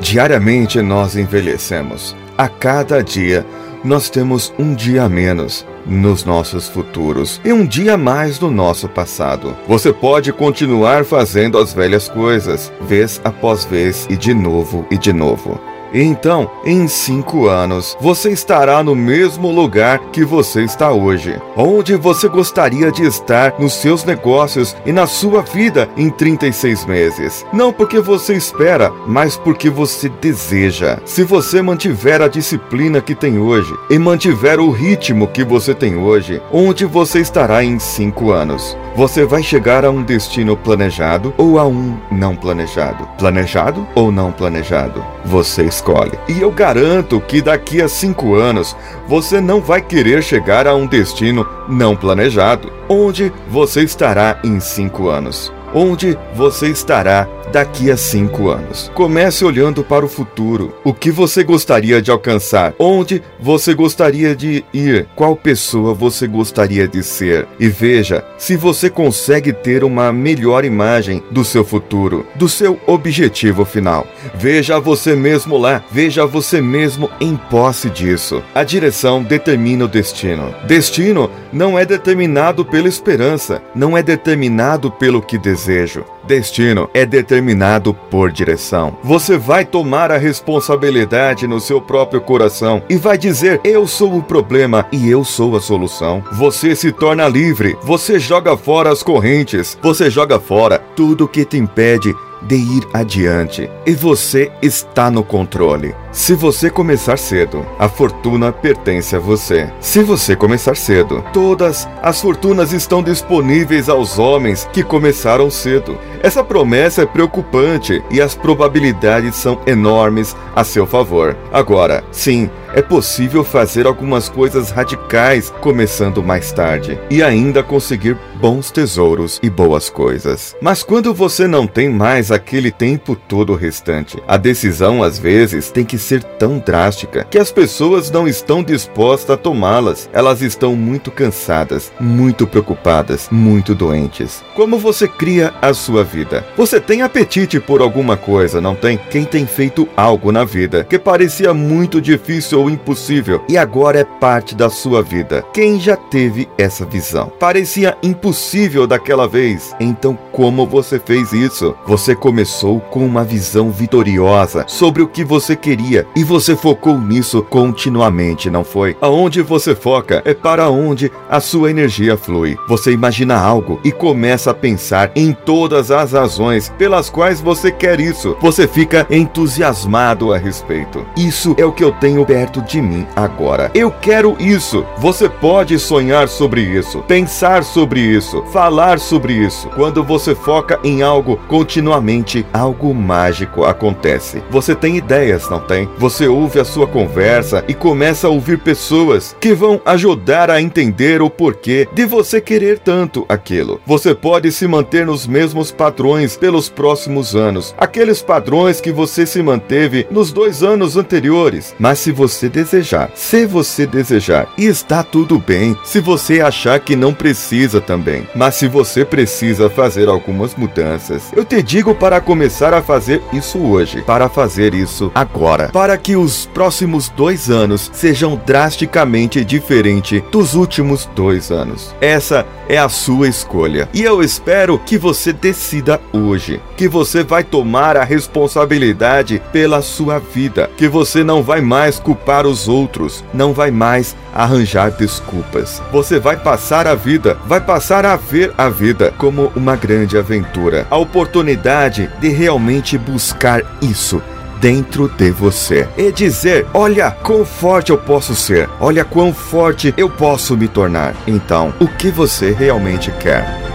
Diariamente nós envelhecemos. A cada dia nós temos um dia a menos nos nossos futuros e um dia a mais no nosso passado. Você pode continuar fazendo as velhas coisas, vez após vez e de novo e de novo. Então, em cinco anos, você estará no mesmo lugar que você está hoje. Onde você gostaria de estar nos seus negócios e na sua vida em 36 meses. Não porque você espera, mas porque você deseja. Se você mantiver a disciplina que tem hoje e mantiver o ritmo que você tem hoje, onde você estará em cinco anos? Você vai chegar a um destino planejado ou a um não planejado? Planejado ou não planejado? Você escolhe. E eu garanto que daqui a cinco anos você não vai querer chegar a um destino não planejado. Onde você estará em cinco anos? Onde você estará daqui a cinco anos? Comece olhando para o futuro. O que você gostaria de alcançar? Onde você gostaria de ir? Qual pessoa você gostaria de ser? E veja se você consegue ter uma melhor imagem do seu futuro, do seu objetivo final. Veja você mesmo lá, veja você mesmo em posse disso. A direção determina o destino. Destino não é determinado pela esperança, não é determinado pelo que desejo. Destino é determinado por direção. Você vai tomar a responsabilidade no seu próprio coração e vai dizer: Eu sou o problema e eu sou a solução. Você se torna livre, você joga fora as correntes, você joga fora tudo que te impede de ir adiante e você está no controle. Se você começar cedo, a fortuna pertence a você. Se você começar cedo, todas as fortunas estão disponíveis aos homens que começaram cedo. Essa promessa é preocupante e as probabilidades são enormes a seu favor. Agora, sim, é possível fazer algumas coisas radicais começando mais tarde e ainda conseguir bons tesouros e boas coisas. Mas quando você não tem mais aquele tempo todo restante, a decisão às vezes tem que ser tão drástica que as pessoas não estão dispostas a tomá-las. Elas estão muito cansadas, muito preocupadas, muito doentes. Como você cria a sua vida? Você tem apetite por alguma coisa, não tem? Quem tem feito algo na vida que parecia muito difícil ou impossível e agora é parte da sua vida? Quem já teve essa visão? Parecia impossível daquela vez. Então, como você fez isso? Você começou com uma visão vitoriosa sobre o que você queria e você focou nisso continuamente, não foi? Aonde você foca é para onde a sua energia flui. Você imagina algo e começa a pensar em todas as razões pelas quais você quer isso. Você fica entusiasmado a respeito. Isso é o que eu tenho perto de mim agora. Eu quero isso. Você pode sonhar sobre isso, pensar sobre isso, falar sobre isso. Quando você foca em algo continuamente, algo mágico acontece. Você tem ideias, não tem? Você ouve a sua conversa e começa a ouvir pessoas que vão ajudar a entender o porquê de você querer tanto aquilo. Você pode se manter nos mesmos padrões pelos próximos anos, aqueles padrões que você se manteve nos dois anos anteriores. Mas se você desejar, se você desejar, e está tudo bem se você achar que não precisa também. Mas se você precisa fazer algumas mudanças, eu te digo para começar a fazer isso hoje, para fazer isso agora, para que os próximos dois anos sejam drasticamente diferentes dos últimos dois anos. Essa é a sua escolha. E eu espero que você decida hoje que você vai tomar a responsabilidade pela sua vida, que você não vai mais culpar os outros, não vai mais arranjar desculpas. Você vai passar a vida, vai passar a ver a vida como uma grande aventura, a oportunidade de realmente buscar isso dentro de você e dizer: Olha quão forte eu posso ser, olha quão forte eu posso me tornar. Então, o que você realmente quer?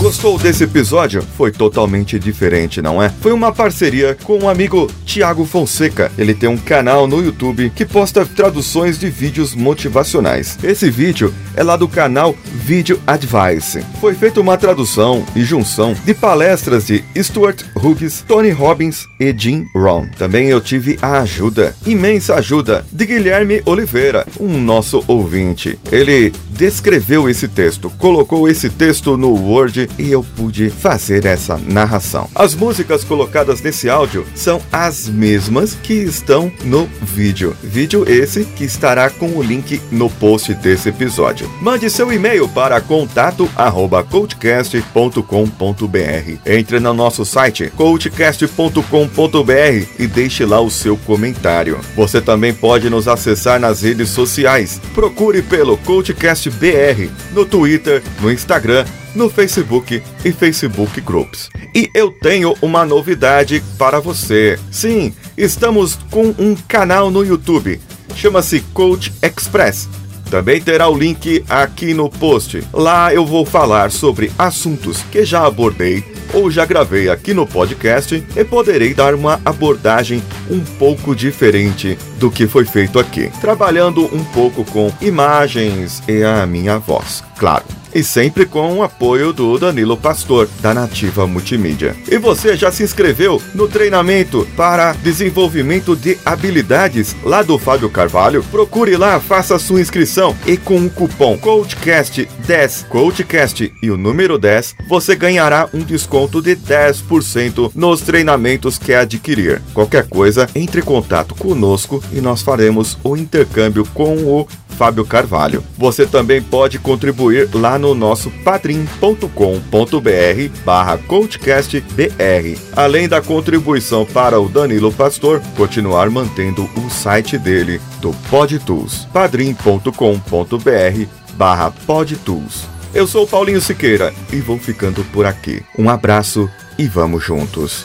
Gostou desse episódio? Foi totalmente diferente, não é? Foi uma parceria com o um amigo Tiago Fonseca. Ele tem um canal no YouTube que posta traduções de vídeos motivacionais. Esse vídeo é lá do canal Video Advice. Foi feita uma tradução e junção de palestras de Stuart Hughes, Tony Robbins e Jim Rohn. Também eu tive a ajuda, imensa ajuda, de Guilherme Oliveira, um nosso ouvinte. Ele descreveu esse texto, colocou esse texto no Word e eu pude fazer essa narração. As músicas colocadas nesse áudio são as mesmas que estão no vídeo. Vídeo esse que estará com o link no post desse episódio. Mande seu e-mail para contato@coachcast.com.br. Entre no nosso site coachcast.com.br e deixe lá o seu comentário. Você também pode nos acessar nas redes sociais. Procure pelo Coachcast BR no Twitter, no Instagram no Facebook e Facebook Groups. E eu tenho uma novidade para você. Sim, estamos com um canal no YouTube. Chama-se Coach Express. Também terá o link aqui no post. Lá eu vou falar sobre assuntos que já abordei ou já gravei aqui no podcast e poderei dar uma abordagem um pouco diferente do que foi feito aqui, trabalhando um pouco com imagens e a minha voz, claro e sempre com o apoio do Danilo Pastor, da Nativa Multimídia. E você já se inscreveu no treinamento para desenvolvimento de habilidades lá do Fábio Carvalho? Procure lá, faça sua inscrição e com o cupom CoachCast10, CoachCast e o número 10, você ganhará um desconto de 10% nos treinamentos que adquirir. Qualquer coisa, entre em contato conosco e nós faremos o intercâmbio com o Fábio Carvalho. Você também pode contribuir lá no nosso padrim.com.br barra coachcastbr. Além da contribuição para o Danilo Pastor, continuar mantendo o site dele do PodTools, padrim.com.br barra PodTools. Eu sou Paulinho Siqueira e vou ficando por aqui. Um abraço e vamos juntos.